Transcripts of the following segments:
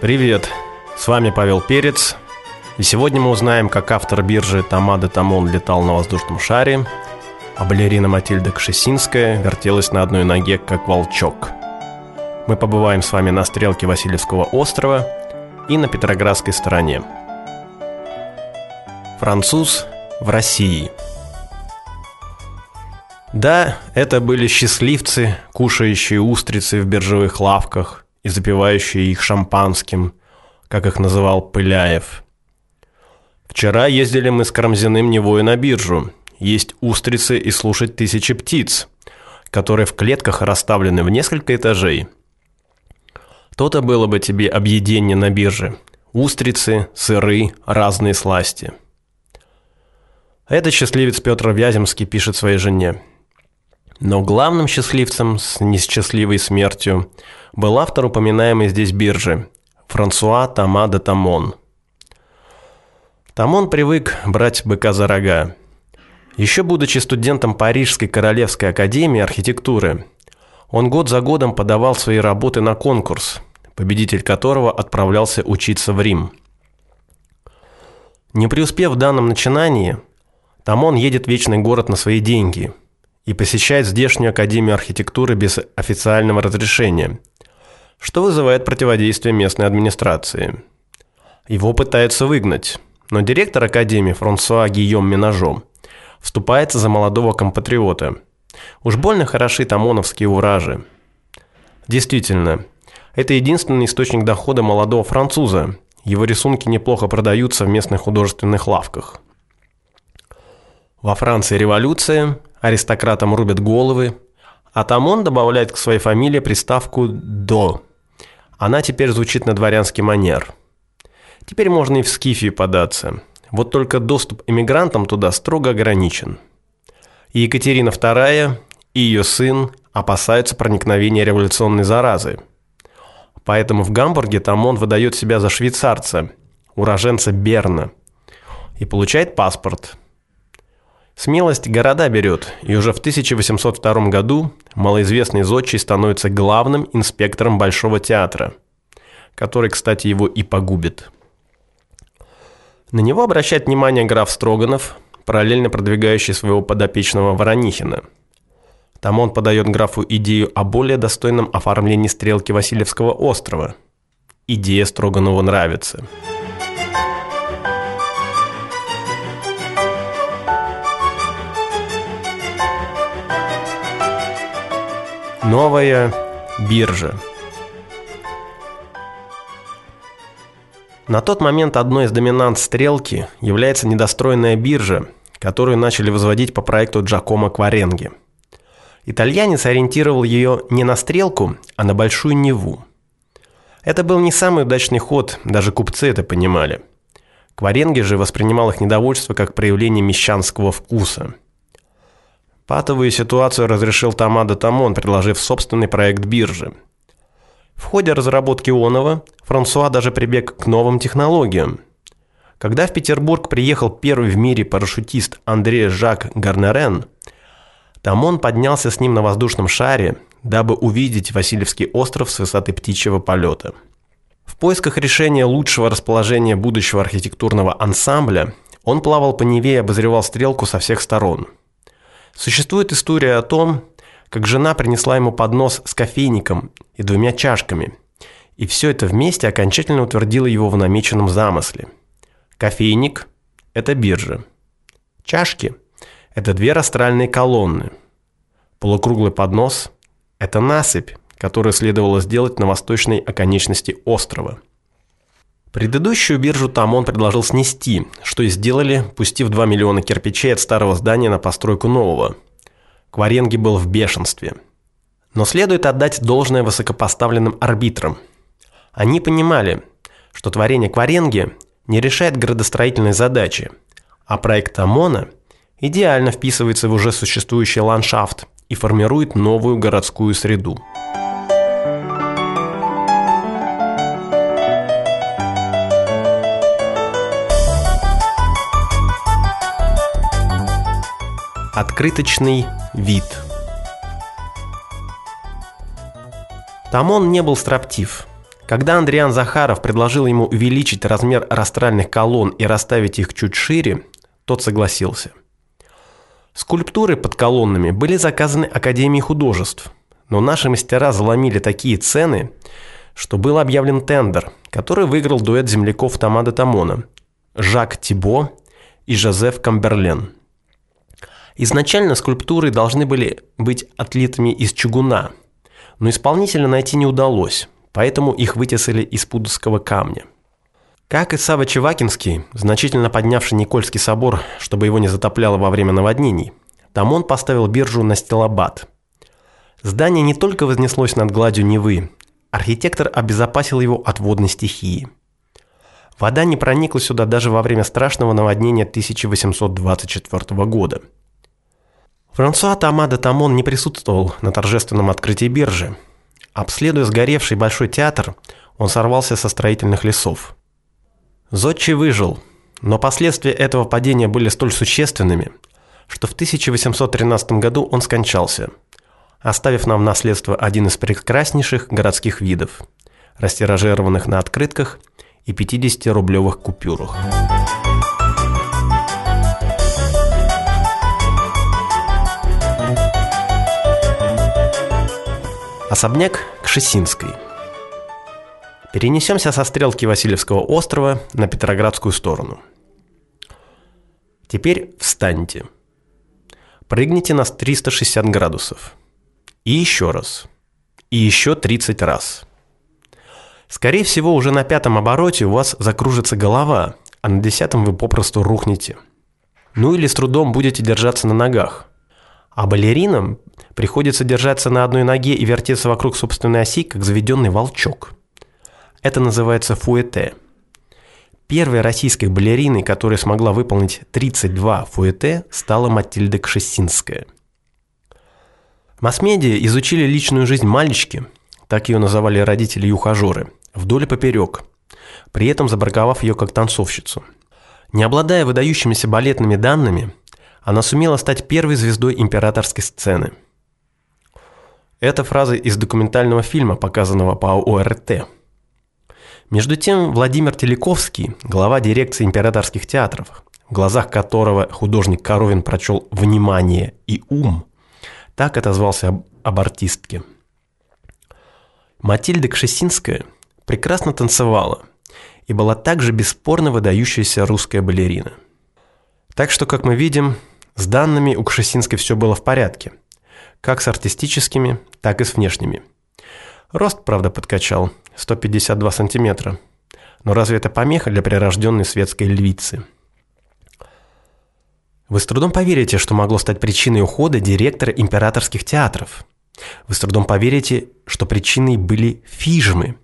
Привет, с вами Павел Перец. И сегодня мы узнаем, как автор биржи Тамада Тамон летал на воздушном шаре, а балерина Матильда Кшесинская вертелась на одной ноге, как волчок. Мы побываем с вами на стрелке Васильевского острова и на Петроградской стороне. Француз в России. Да, это были счастливцы, кушающие устрицы в биржевых лавках – и запивающие их шампанским, как их называл Пыляев. Вчера ездили мы с Карамзиным Невою на биржу, есть устрицы и слушать тысячи птиц, которые в клетках расставлены в несколько этажей. То-то было бы тебе объедение на бирже. Устрицы, сыры, разные сласти. Этот счастливец Петр Вяземский пишет своей жене. Но главным счастливцем с несчастливой смертью был автор упоминаемой здесь биржи – Франсуа Тома де Тамон. Тамон привык брать быка за рога. Еще будучи студентом Парижской Королевской Академии архитектуры, он год за годом подавал свои работы на конкурс, победитель которого отправлялся учиться в Рим. Не преуспев в данном начинании, Тамон едет в Вечный город на свои деньги – и посещает здешнюю Академию архитектуры без официального разрешения, что вызывает противодействие местной администрации. Его пытаются выгнать, но директор Академии Франсуа Гийом Минажо вступается за молодого компатриота. Уж больно хороши тамоновские уражи. Действительно, это единственный источник дохода молодого француза. Его рисунки неплохо продаются в местных художественных лавках. Во Франции революция, аристократам рубят головы, а там он добавляет к своей фамилии приставку «до». Она теперь звучит на дворянский манер. Теперь можно и в Скифию податься. Вот только доступ иммигрантам туда строго ограничен. И Екатерина II, и ее сын опасаются проникновения революционной заразы. Поэтому в Гамбурге там он выдает себя за швейцарца, уроженца Берна, и получает паспорт – Смелость города берет, и уже в 1802 году малоизвестный Зодчий становится главным инспектором Большого театра, который, кстати, его и погубит. На него обращает внимание граф Строганов, параллельно продвигающий своего подопечного Воронихина. Там он подает графу идею о более достойном оформлении стрелки Васильевского острова. Идея Строганову нравится. Новая биржа. На тот момент одной из доминант стрелки является недостроенная биржа, которую начали возводить по проекту Джакомо Кваренги. Итальянец ориентировал ее не на стрелку, а на Большую Неву. Это был не самый удачный ход, даже купцы это понимали. Кваренги же воспринимал их недовольство как проявление мещанского вкуса – Патовую ситуацию разрешил Тамада Тамон, предложив собственный проект биржи. В ходе разработки Онова Франсуа даже прибег к новым технологиям. Когда в Петербург приехал первый в мире парашютист Андрей Жак Гарнерен, Тамон поднялся с ним на воздушном шаре, дабы увидеть Васильевский остров с высоты птичьего полета. В поисках решения лучшего расположения будущего архитектурного ансамбля он плавал по Неве и обозревал стрелку со всех сторон – Существует история о том, как жена принесла ему поднос с кофейником и двумя чашками, и все это вместе окончательно утвердило его в намеченном замысле. Кофейник – это биржа. Чашки – это две растральные колонны. Полукруглый поднос – это насыпь, которую следовало сделать на восточной оконечности острова – Предыдущую биржу там он предложил снести, что и сделали, пустив 2 миллиона кирпичей от старого здания на постройку нового. Кваренги был в бешенстве. Но следует отдать должное высокопоставленным арбитрам. Они понимали, что творение Кваренги не решает градостроительной задачи, а проект ОМОНа идеально вписывается в уже существующий ландшафт и формирует новую городскую среду. Открыточный вид. Там он не был строптив. Когда Андриан Захаров предложил ему увеличить размер растральных колонн и расставить их чуть шире, тот согласился. Скульптуры под колоннами были заказаны Академией художеств, но наши мастера заломили такие цены, что был объявлен тендер, который выиграл дуэт земляков Тамада Тамона – Жак Тибо и Жозеф Камберлен. Изначально скульптуры должны были быть отлитыми из чугуна, но исполнителя найти не удалось, поэтому их вытесали из пудовского камня. Как и Сава Чевакинский, значительно поднявший Никольский собор, чтобы его не затопляло во время наводнений, там он поставил биржу на Стелобат. Здание не только вознеслось над гладью Невы, архитектор обезопасил его от водной стихии. Вода не проникла сюда даже во время страшного наводнения 1824 года – Франсуа Тамада Тамон не присутствовал на торжественном открытии биржи. Обследуя сгоревший Большой театр, он сорвался со строительных лесов. Зодчий выжил, но последствия этого падения были столь существенными, что в 1813 году он скончался, оставив нам в наследство один из прекраснейших городских видов, растиражированных на открытках и 50-рублевых купюрах. Особняк Кшесинской. Перенесемся со стрелки Васильевского острова на Петроградскую сторону. Теперь встаньте. Прыгните на 360 градусов. И еще раз. И еще 30 раз. Скорее всего, уже на пятом обороте у вас закружится голова, а на десятом вы попросту рухнете. Ну или с трудом будете держаться на ногах. А балеринам приходится держаться на одной ноге и вертеться вокруг собственной оси, как заведенный волчок. Это называется фуэте. Первой российской балериной, которая смогла выполнить 32 фуэте, стала Матильда Кшесинская. Масс-медиа изучили личную жизнь мальчики, так ее называли родители и ухажеры, вдоль и поперек, при этом забраковав ее как танцовщицу. Не обладая выдающимися балетными данными, она сумела стать первой звездой императорской сцены. Это фраза из документального фильма, показанного по ОРТ. Между тем, Владимир Телековский, глава дирекции императорских театров, в глазах которого художник Коровин прочел «внимание» и «ум», так отозвался об, об артистке. Матильда Кшесинская прекрасно танцевала и была также бесспорно выдающаяся русская балерина. Так что, как мы видим, с данными у Кшесинской все было в порядке. Как с артистическими, так и с внешними. Рост, правда, подкачал. 152 сантиметра. Но разве это помеха для прирожденной светской львицы? Вы с трудом поверите, что могло стать причиной ухода директора императорских театров. Вы с трудом поверите, что причиной были фижмы.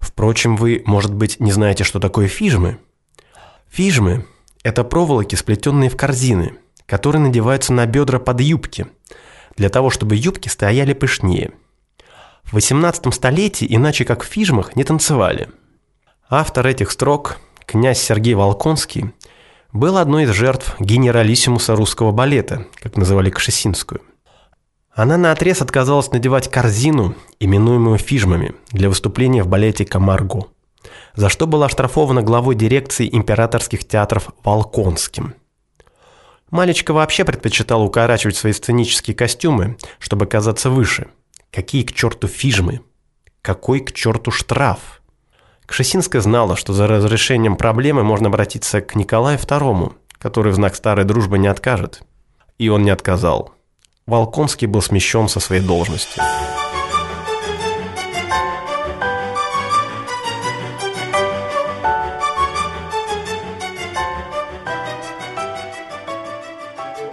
Впрочем, вы, может быть, не знаете, что такое фижмы? Фижмы – это проволоки, сплетенные в корзины – которые надеваются на бедра под юбки, для того, чтобы юбки стояли пышнее. В 18 столетии иначе как в фижмах не танцевали. Автор этих строк, князь Сергей Волконский, был одной из жертв генералиссимуса русского балета, как называли Кшесинскую. Она наотрез отказалась надевать корзину, именуемую фижмами, для выступления в балете «Камарго», за что была оштрафована главой дирекции императорских театров Волконским – Малечка вообще предпочитала укорачивать свои сценические костюмы, чтобы казаться выше. Какие к черту фижмы? Какой к черту штраф? Кшесинская знала, что за разрешением проблемы можно обратиться к Николаю II, который в знак старой дружбы не откажет. И он не отказал. Волконский был смещен со своей должности.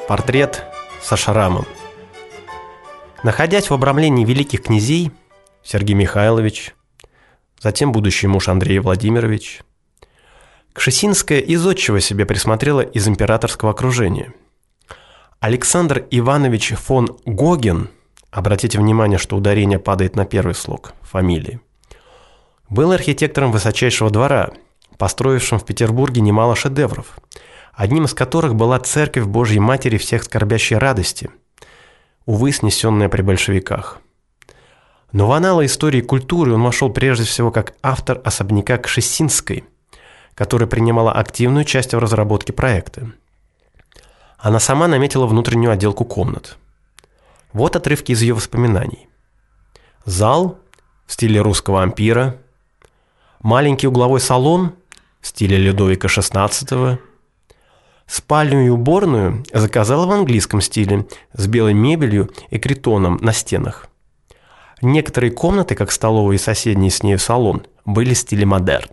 Портрет со шрамом. Находясь в обрамлении великих князей, Сергей Михайлович, затем будущий муж Андрей Владимирович, Кшесинская из отчего себе присмотрела из императорского окружения. Александр Иванович фон Гоген, обратите внимание, что ударение падает на первый слог фамилии, был архитектором высочайшего двора, построившим в Петербурге немало шедевров – одним из которых была Церковь Божьей Матери всех скорбящей радости, увы, снесенная при большевиках. Но в аналы истории культуры он вошел прежде всего как автор особняка Кшесинской, которая принимала активную часть в разработке проекта. Она сама наметила внутреннюю отделку комнат. Вот отрывки из ее воспоминаний. Зал в стиле русского ампира, маленький угловой салон в стиле Людовика XVI, спальню и уборную заказала в английском стиле с белой мебелью и критоном на стенах. Некоторые комнаты, как столовая и соседний с ней салон, были в стиле модерн.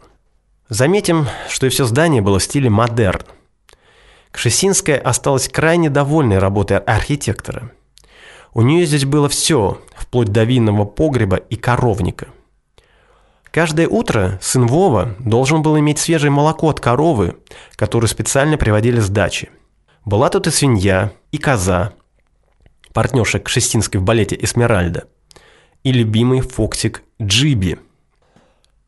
Заметим, что и все здание было в стиле модерн. Кшесинская осталась крайне довольной работой архитектора. У нее здесь было все, вплоть до винного погреба и коровника. Каждое утро сын Вова должен был иметь свежее молоко от коровы, которую специально приводили с дачи. Была тут и свинья, и коза, партнерша Кшестинской в балете «Эсмеральда», и любимый фоксик Джиби.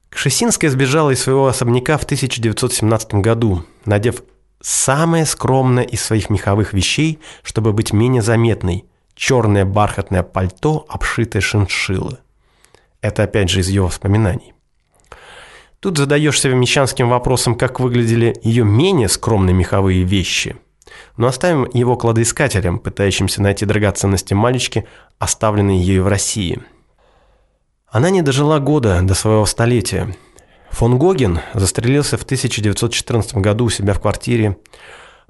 Кшесинская сбежала из своего особняка в 1917 году, надев самое скромное из своих меховых вещей, чтобы быть менее заметной – черное бархатное пальто, обшитое шиншиллой. Это опять же из ее воспоминаний. Тут задаешься мещанским вопросом, как выглядели ее менее скромные меховые вещи. Но оставим его кладоискателям, пытающимся найти драгоценности мальчики, оставленные ею в России. Она не дожила года до своего столетия. Фон Гоген застрелился в 1914 году у себя в квартире.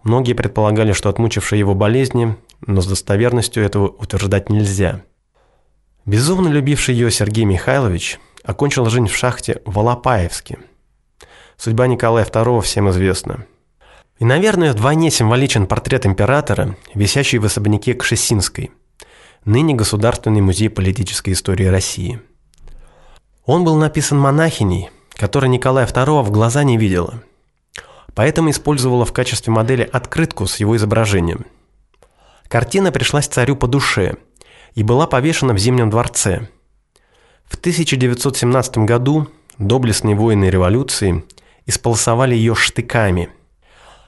Многие предполагали, что отмучившие его болезни, но с достоверностью этого утверждать нельзя. Безумно любивший ее Сергей Михайлович окончил жизнь в шахте в Алапаевске. Судьба Николая II всем известна. И, наверное, вдвойне символичен портрет императора, висящий в особняке Кшесинской, ныне Государственный музей политической истории России. Он был написан монахиней – которой Николая II в глаза не видела. Поэтому использовала в качестве модели открытку с его изображением. Картина пришлась царю по душе и была повешена в Зимнем дворце. В 1917 году доблестные воины революции исполосовали ее штыками.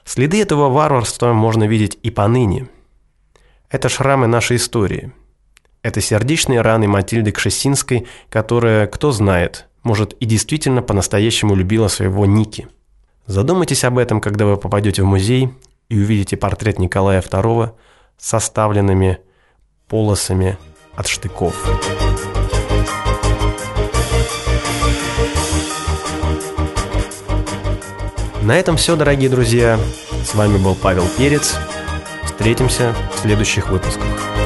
Следы этого варварства можно видеть и поныне. Это шрамы нашей истории. Это сердечные раны Матильды Кшесинской, которая, кто знает, может, и действительно по-настоящему любила своего Ники. Задумайтесь об этом, когда вы попадете в музей и увидите портрет Николая II составленными полосами от штыков. На этом все, дорогие друзья. С вами был Павел Перец. Встретимся в следующих выпусках.